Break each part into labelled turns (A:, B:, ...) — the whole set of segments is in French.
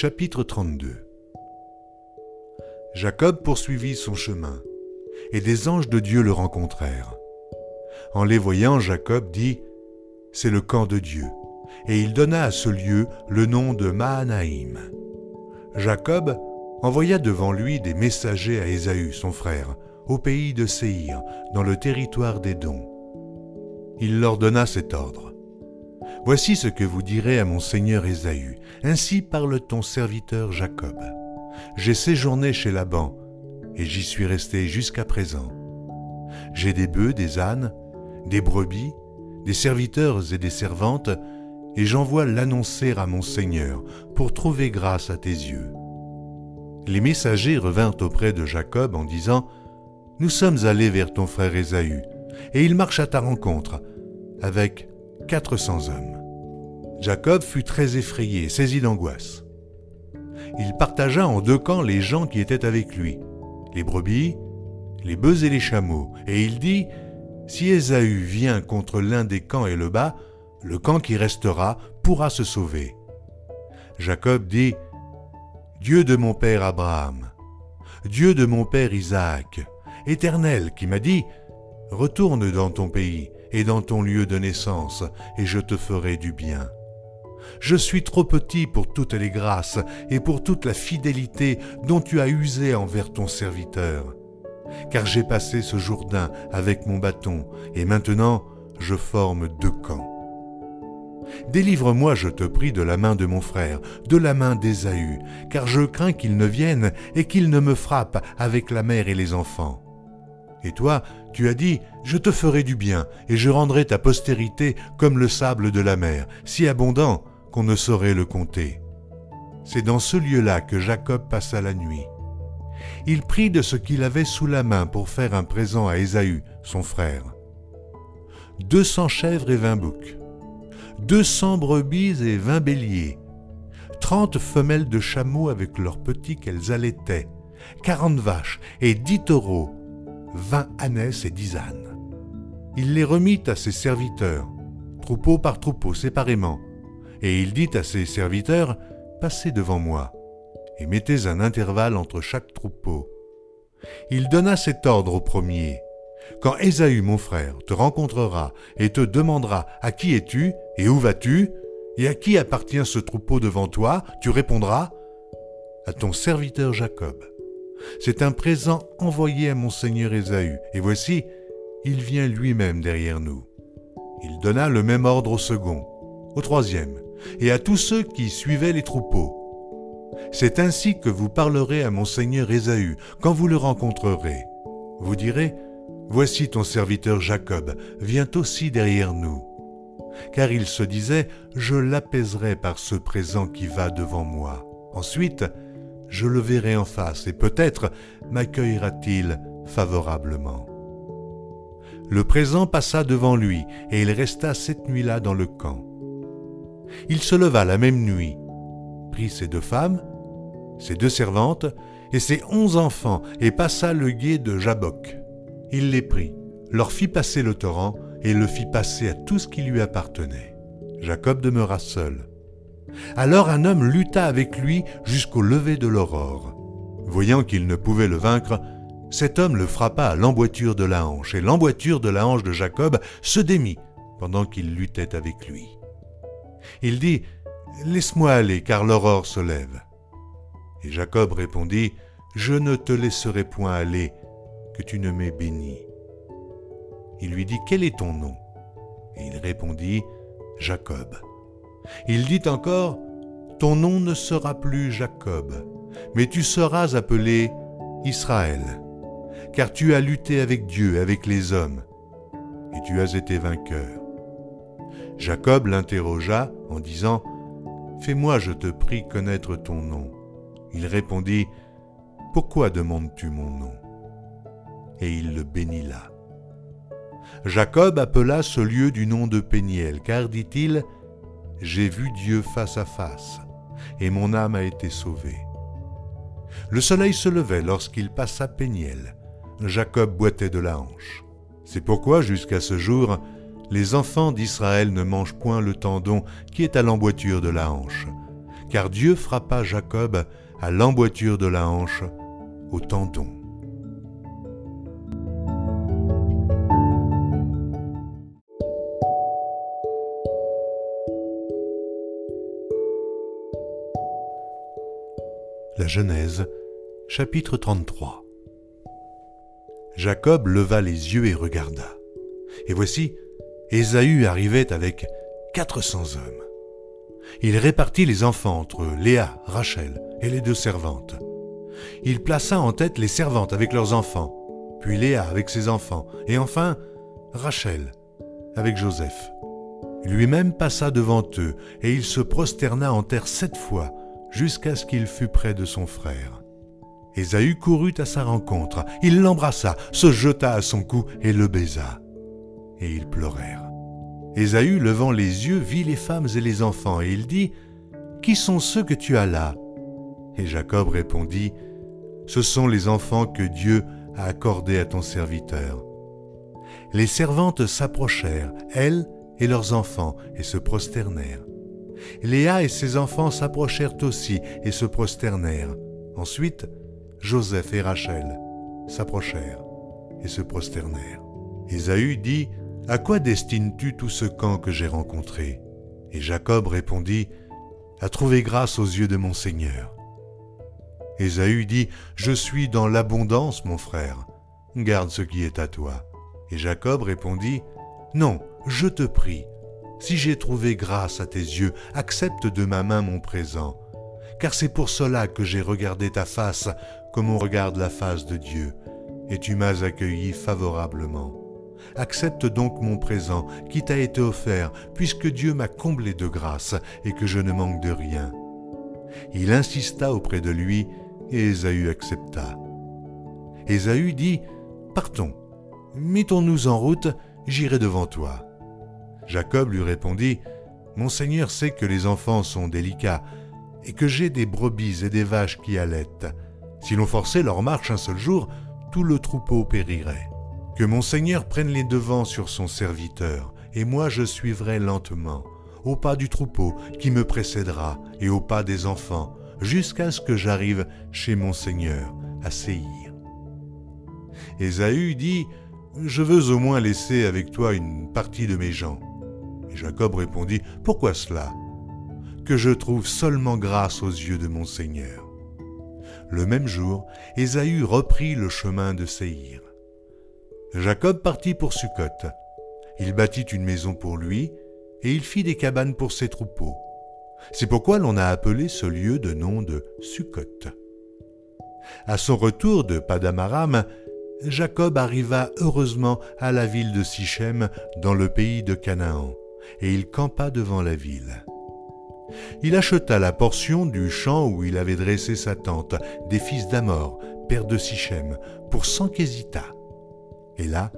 A: Chapitre 32 Jacob poursuivit son chemin, et des anges de Dieu le rencontrèrent. En les voyant, Jacob dit, C'est le camp de Dieu, et il donna à ce lieu le nom de Mahanaïm. Jacob envoya devant lui des messagers à Ésaü, son frère, au pays de Séhir, dans le territoire d'Édom. Il leur donna cet ordre. Voici ce que vous direz à mon seigneur Ésaü. Ainsi parle ton serviteur Jacob. J'ai séjourné chez Laban, et j'y suis resté jusqu'à présent. J'ai des bœufs, des ânes, des brebis, des serviteurs et des servantes, et j'envoie l'annoncer à mon Seigneur pour trouver grâce à tes yeux. Les messagers revinrent auprès de Jacob en disant, Nous sommes allés vers ton frère Ésaü, et il marche à ta rencontre, avec quatre cents hommes. Jacob fut très effrayé, saisi d'angoisse. Il partagea en deux camps les gens qui étaient avec lui, les brebis, les bœufs et les chameaux, et il dit, Si Ésaü vient contre l'un des camps et le bat, le camp qui restera pourra se sauver. Jacob dit, Dieu de mon père Abraham, Dieu de mon père Isaac, Éternel qui m'a dit, Retourne dans ton pays et dans ton lieu de naissance, et je te ferai du bien. Je suis trop petit pour toutes les grâces et pour toute la fidélité dont tu as usé envers ton serviteur. Car j'ai passé ce Jourdain avec mon bâton, et maintenant je forme deux camps. Délivre-moi, je te prie, de la main de mon frère, de la main d'Ésaü, car je crains qu'il ne vienne et qu'il ne me frappe avec la mère et les enfants. Et toi, tu as dit, je te ferai du bien, et je rendrai ta postérité comme le sable de la mer, si abondant qu'on ne saurait le compter. C'est dans ce lieu-là que Jacob passa la nuit. Il prit de ce qu'il avait sous la main pour faire un présent à Ésaü, son frère. Deux cents chèvres et vingt boucs, deux cents brebis et vingt béliers, trente femelles de chameaux avec leurs petits qu'elles allaitaient, quarante vaches et dix taureaux, vingt ânesses et dix ânes. Il les remit à ses serviteurs, troupeau par troupeau séparément, et il dit à ses serviteurs, Passez devant moi, et mettez un intervalle entre chaque troupeau. Il donna cet ordre au premier. Quand Ésaü, mon frère, te rencontrera et te demandera À qui es-tu et où vas-tu et à qui appartient ce troupeau devant toi, tu répondras À ton serviteur Jacob. C'est un présent envoyé à mon seigneur Ésaü, et voici, il vient lui-même derrière nous. Il donna le même ordre au second, au troisième, et à tous ceux qui suivaient les troupeaux. C'est ainsi que vous parlerez à mon seigneur Ésaü quand vous le rencontrerez. Vous direz, Voici ton serviteur Jacob vient aussi derrière nous. Car il se disait, Je l'apaiserai par ce présent qui va devant moi. Ensuite, je le verrai en face et peut-être m'accueillera-t-il favorablement. Le présent passa devant lui et il resta cette nuit-là dans le camp. Il se leva la même nuit, prit ses deux femmes, ses deux servantes et ses onze enfants et passa le gué de Jabok. Il les prit, leur fit passer le torrent et le fit passer à tout ce qui lui appartenait. Jacob demeura seul. Alors un homme lutta avec lui jusqu'au lever de l'aurore. Voyant qu'il ne pouvait le vaincre, cet homme le frappa à l'emboîture de la hanche, et l'emboîture de la hanche de Jacob se démit pendant qu'il luttait avec lui. Il dit, Laisse-moi aller, car l'aurore se lève. Et Jacob répondit, Je ne te laisserai point aller, que tu ne m'aies béni. Il lui dit, Quel est ton nom? Et il répondit, Jacob. Il dit encore, Ton nom ne sera plus Jacob, mais tu seras appelé Israël, car tu as lutté avec Dieu, avec les hommes, et tu as été vainqueur. Jacob l'interrogea en disant, Fais-moi, je te prie, connaître ton nom. Il répondit, Pourquoi demandes-tu mon nom? Et il le bénit là. Jacob appela ce lieu du nom de Péniel, car, dit-il, J'ai vu Dieu face à face, et mon âme a été sauvée. Le soleil se levait lorsqu'il passa Péniel. Jacob boitait de la hanche. C'est pourquoi, jusqu'à ce jour, les enfants d'Israël ne mangent point le tendon qui est à l'emboîture de la hanche, car Dieu frappa Jacob à l'emboîture de la hanche, au tendon. Genèse, chapitre 33 Jacob leva les yeux et regarda. Et voici, Ésaü arrivait avec quatre cents hommes. Il répartit les enfants entre Léa, Rachel et les deux servantes. Il plaça en tête les servantes avec leurs enfants, puis Léa avec ses enfants, et enfin Rachel avec Joseph. Lui-même passa devant eux, et il se prosterna en terre sept fois, jusqu'à ce qu'il fût près de son frère. Ésaü courut à sa rencontre, il l'embrassa, se jeta à son cou et le baisa. Et ils pleurèrent. Ésaü, levant les yeux, vit les femmes et les enfants, et il dit, Qui sont ceux que tu as là? Et Jacob répondit, Ce sont les enfants que Dieu a accordés à ton serviteur. Les servantes s'approchèrent, elles et leurs enfants, et se prosternèrent. Léa et ses enfants s'approchèrent aussi et se prosternèrent. Ensuite, Joseph et Rachel s'approchèrent et se prosternèrent. Ésaü dit, À quoi destines-tu tout ce camp que j'ai rencontré? Et Jacob répondit, À trouver grâce aux yeux de mon Seigneur. Ésaü dit, Je suis dans l'abondance, mon frère, garde ce qui est à toi. Et Jacob répondit, Non, je te prie, si j'ai trouvé grâce à tes yeux, accepte de ma main mon présent, car c'est pour cela que j'ai regardé ta face comme on regarde la face de Dieu, et tu m'as accueilli favorablement. Accepte donc mon présent qui t'a été offert, puisque Dieu m'a comblé de grâce et que je ne manque de rien. Il insista auprès de lui, et Ésaü accepta. Ésaü dit, Partons, mettons-nous en route, j'irai devant toi. Jacob lui répondit, Mon Seigneur sait que les enfants sont délicats, et que j'ai des brebis et des vaches qui allaitent. Si l'on forçait leur marche un seul jour, tout le troupeau périrait. Que mon Seigneur prenne les devants sur son serviteur, et moi je suivrai lentement, au pas du troupeau qui me précédera, et au pas des enfants, jusqu'à ce que j'arrive chez mon Seigneur, à Séhir. Ésaü dit, Je veux au moins laisser avec toi une partie de mes gens. Jacob répondit, Pourquoi cela? Que je trouve seulement grâce aux yeux de mon Seigneur. Le même jour, Ésaü reprit le chemin de Séhir. Jacob partit pour Succoth. Il bâtit une maison pour lui, et il fit des cabanes pour ses troupeaux. C'est pourquoi l'on a appelé ce lieu de nom de Succoth. À son retour de Padamaram, Jacob arriva heureusement à la ville de Sichem dans le pays de Canaan et il campa devant la ville. Il acheta la portion du champ où il avait dressé sa tente des fils d'Amor, père de Sichem, pour cent quesita. Et là,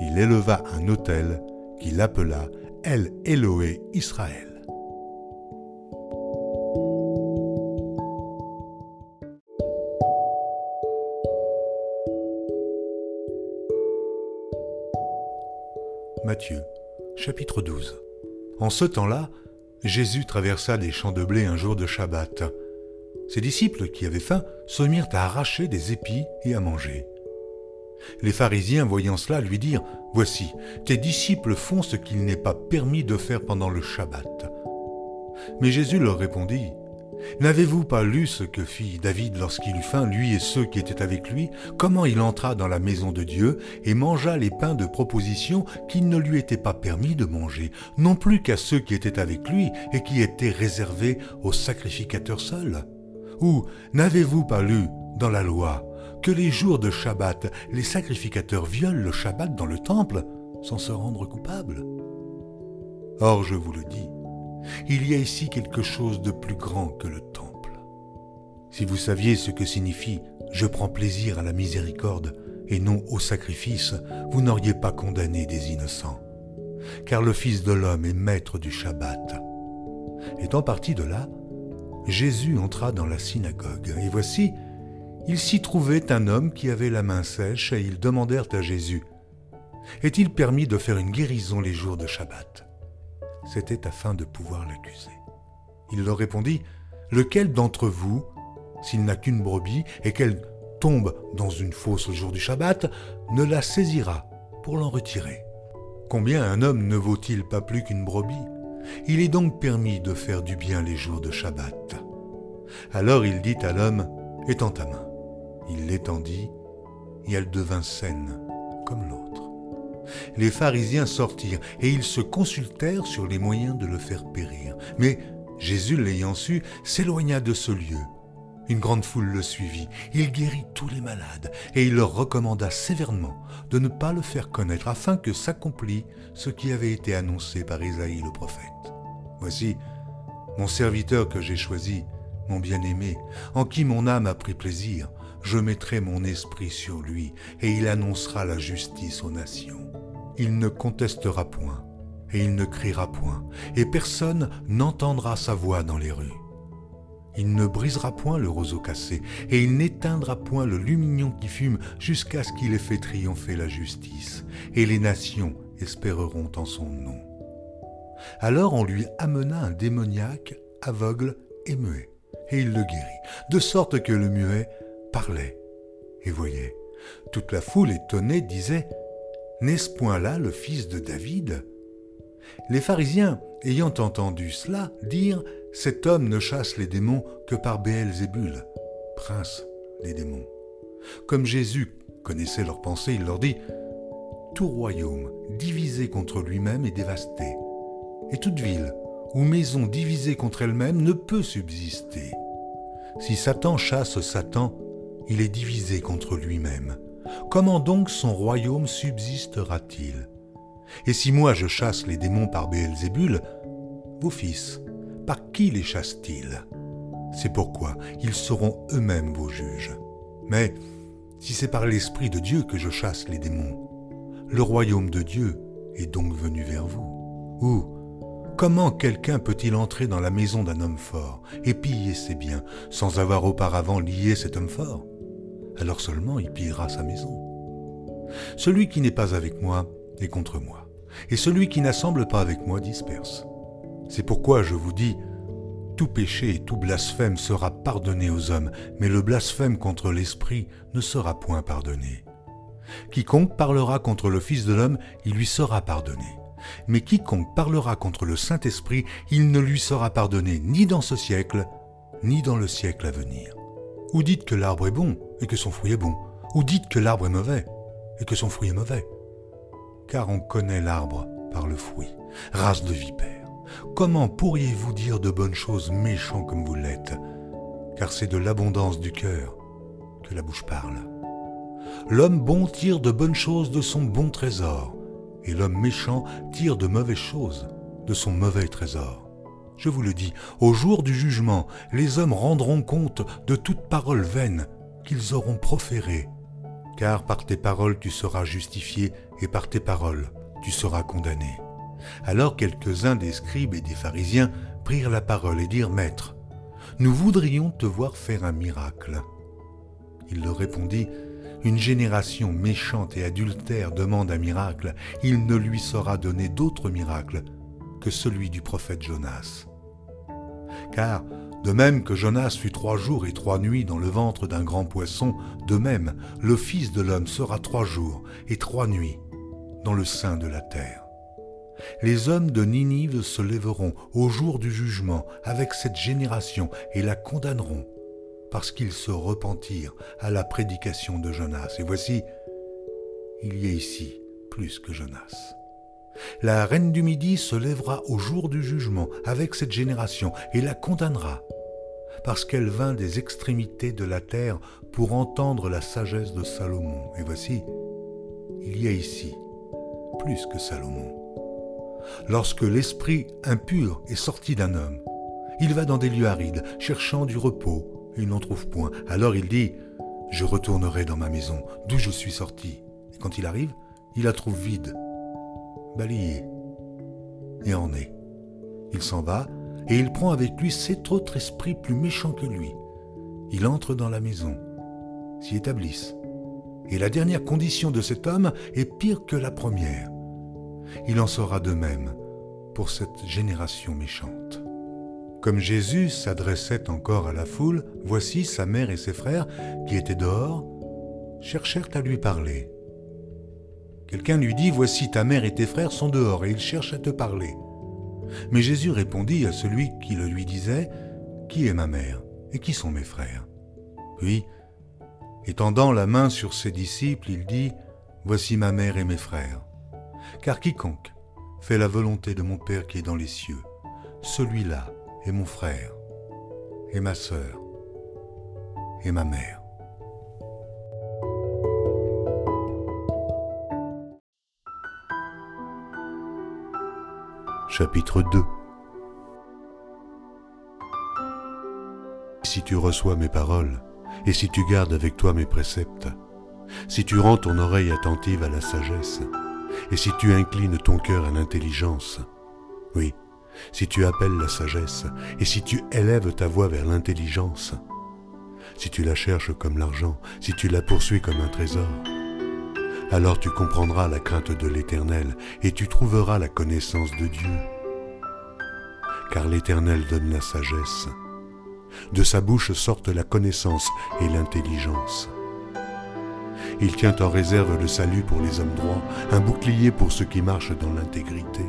A: il éleva un autel qu'il appela El Eloé Israël. Matthieu chapitre 12 En ce temps-là, Jésus traversa des champs de blé un jour de Shabbat. Ses disciples, qui avaient faim, se mirent à arracher des épis et à manger. Les pharisiens, voyant cela, lui dirent, Voici, tes disciples font ce qu'il n'est pas permis de faire pendant le Shabbat. Mais Jésus leur répondit, N'avez-vous pas lu ce que fit David lorsqu'il eut faim, lui et ceux qui étaient avec lui, comment il entra dans la maison de Dieu et mangea les pains de proposition qu'il ne lui était pas permis de manger, non plus qu'à ceux qui étaient avec lui et qui étaient réservés aux sacrificateurs seuls Ou n'avez-vous pas lu dans la loi que les jours de Shabbat, les sacrificateurs violent le Shabbat dans le temple sans se rendre coupables? Or, je vous le dis, il y a ici quelque chose de plus grand que le temple. Si vous saviez ce que signifie je prends plaisir à la miséricorde et non au sacrifice, vous n'auriez pas condamné des innocents. Car le Fils de l'homme est maître du Shabbat. Étant parti de là, Jésus entra dans la synagogue, et voici, il s'y trouvait un homme qui avait la main sèche, et ils demandèrent à Jésus, Est-il permis de faire une guérison les jours de Shabbat? C'était afin de pouvoir l'accuser. Il leur répondit, Lequel d'entre vous, s'il n'a qu'une brebis et qu'elle tombe dans une fosse le jour du Shabbat, ne la saisira pour l'en retirer? Combien un homme ne vaut-il pas plus qu'une brebis? Il est donc permis de faire du bien les jours de Shabbat. Alors il dit à l'homme, Étends ta main. Il l'étendit, et elle devint saine comme l'autre. Les pharisiens sortirent, et ils se consultèrent sur les moyens de le faire périr. Mais Jésus, l'ayant su, s'éloigna de ce lieu. Une grande foule le suivit. Il guérit tous les malades, et il leur recommanda sévèrement de ne pas le faire connaître, afin que s'accomplît ce qui avait été annoncé par Isaïe le prophète. Voici mon serviteur que j'ai choisi, mon bien-aimé, en qui mon âme a pris plaisir. Je mettrai mon esprit sur lui, et il annoncera la justice aux nations. Il ne contestera point, et il ne criera point, et personne n'entendra sa voix dans les rues. Il ne brisera point le roseau cassé, et il n'éteindra point le lumignon qui fume, jusqu'à ce qu'il ait fait triompher la justice, et les nations espéreront en son nom. Alors on lui amena un démoniaque, aveugle et muet et il le guérit, de sorte que le muet parlait et voyait. Toute la foule étonnée disait N'est-ce point là le fils de David? Les pharisiens, ayant entendu cela, dirent Cet homme ne chasse les démons que par Béelzébul, prince des démons. Comme Jésus connaissait leurs pensées, il leur dit Tout royaume divisé contre lui-même est dévasté, et toute ville ou maison divisée contre elle-même ne peut subsister. Si Satan chasse Satan, il est divisé contre lui-même. Comment donc son royaume subsistera-t-il? Et si moi je chasse les démons par Béelzébul, vos fils, par qui les chassent-ils? C'est pourquoi ils seront eux-mêmes vos juges. Mais si c'est par l'Esprit de Dieu que je chasse les démons, le royaume de Dieu est donc venu vers vous. Ou Comment quelqu'un peut-il entrer dans la maison d'un homme fort et piller ses biens sans avoir auparavant lié cet homme fort? Alors seulement il pillera sa maison. Celui qui n'est pas avec moi est contre moi, et celui qui n'assemble pas avec moi disperse. C'est pourquoi je vous dis, tout péché et tout blasphème sera pardonné aux hommes, mais le blasphème contre l'Esprit ne sera point pardonné. Quiconque parlera contre le Fils de l'homme, il lui sera pardonné. Mais quiconque parlera contre le Saint-Esprit, il ne lui sera pardonné ni dans ce siècle, ni dans le siècle à venir. Ou dites que l'arbre est bon et que son fruit est bon, ou dites que l'arbre est mauvais et que son fruit est mauvais. Car on connaît l'arbre par le fruit, race de vipère. Comment pourriez-vous dire de bonnes choses méchants comme vous l'êtes? Car c'est de l'abondance du cœur que la bouche parle. L'homme bon tire de bonnes choses de son bon trésor, et l'homme méchant tire de mauvaises choses de son mauvais trésor. Je vous le dis, au jour du jugement, les hommes rendront compte de toute parole vaine qu'ils auront proférée, car par tes paroles tu seras justifié, et par tes paroles tu seras condamné. Alors quelques-uns des scribes et des pharisiens prirent la parole et dirent, Maître, nous voudrions te voir faire un miracle. Il leur répondit, une génération méchante et adultère demande un miracle, il ne lui sera donné d'autre miracle que celui du prophète Jonas. Car, de même que Jonas fut trois jours et trois nuits dans le ventre d'un grand poisson, de même le Fils de l'homme sera trois jours et trois nuits dans le sein de la terre. Les hommes de Ninive se lèveront au jour du jugement avec cette génération et la condamneront parce qu'ils se repentirent à la prédication de Jonas. Et voici, il y a ici plus que Jonas. La reine du Midi se lèvera au jour du jugement avec cette génération et la condamnera, parce qu'elle vint des extrémités de la terre pour entendre la sagesse de Salomon. Et voici, il y a ici plus que Salomon. Lorsque l'esprit impur est sorti d'un homme, il va dans des lieux arides, cherchant du repos, il n'en trouve point. Alors il dit, je retournerai dans ma maison, d'où je suis sorti. Et quand il arrive, il la trouve vide, balayée, et en est. Il s'en va, et il prend avec lui sept autres esprits plus méchants que lui. Il entre dans la maison, s'y établissent. Et la dernière condition de cet homme est pire que la première. Il en sera de même pour cette génération méchante. Comme Jésus s'adressait encore à la foule, voici sa mère et ses frères, qui étaient dehors, cherchèrent à lui parler. Quelqu'un lui dit, Voici ta mère et tes frères sont dehors, et ils cherchent à te parler. Mais Jésus répondit à celui qui le lui disait, Qui est ma mère et qui sont mes frères? Puis, étendant la main sur ses disciples, il dit, Voici ma mère et mes frères. Car quiconque fait la volonté de mon Père qui est dans les cieux, celui-là est mon frère, et ma sœur, et ma mère. Chapitre 2 Si tu reçois mes paroles, et si tu gardes avec toi mes préceptes, si tu rends ton oreille attentive à la sagesse, et si tu inclines ton cœur à l'intelligence, oui, si tu appelles la sagesse, et si tu élèves ta voix vers l'intelligence, si tu la cherches comme l'argent, si tu la poursuis comme un trésor, alors tu comprendras la crainte de l'Éternel, et tu trouveras la connaissance de Dieu. Car l'Éternel donne la sagesse. De sa bouche sortent la connaissance et l'intelligence. Il tient en réserve le salut pour les hommes droits, un bouclier pour ceux qui marchent dans l'intégrité.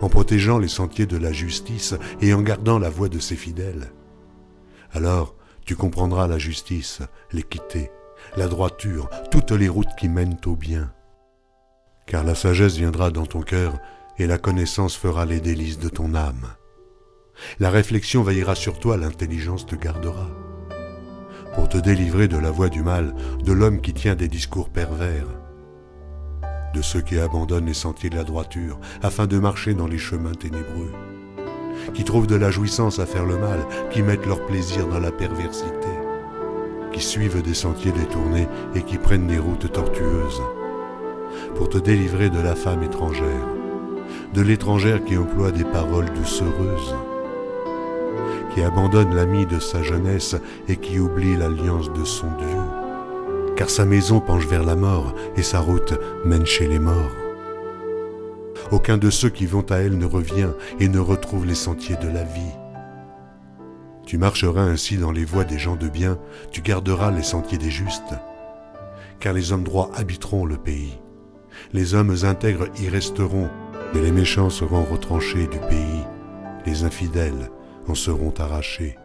A: En protégeant les sentiers de la justice et en gardant la voie de ses fidèles. Alors tu comprendras la justice, l'équité, la droiture, toutes les routes qui mènent au bien. Car la sagesse viendra dans ton cœur et la connaissance fera les délices de ton âme. La réflexion veillera sur toi, l'intelligence te gardera pour te délivrer de la voie du mal, de l'homme qui tient des discours pervers, de ceux qui abandonnent les sentiers de la droiture afin de marcher dans les chemins ténébreux, qui trouvent de la jouissance à faire le mal, qui mettent leur plaisir dans la perversité, qui suivent des sentiers détournés et qui prennent des routes tortueuses, pour te délivrer de la femme étrangère, de l'étrangère qui emploie des paroles doucereuses, qui abandonne l'ami de sa jeunesse et qui oublie l'alliance de son Dieu. Car sa maison penche vers la mort et sa route mène chez les morts. Aucun de ceux qui vont à elle ne revient et ne retrouve les sentiers de la vie. Tu marcheras ainsi dans les voies des gens de bien, tu garderas les sentiers des justes, car les hommes droits habiteront le pays. Les hommes intègres y resteront, mais les méchants seront retranchés du pays. Les infidèles en seront arrachés.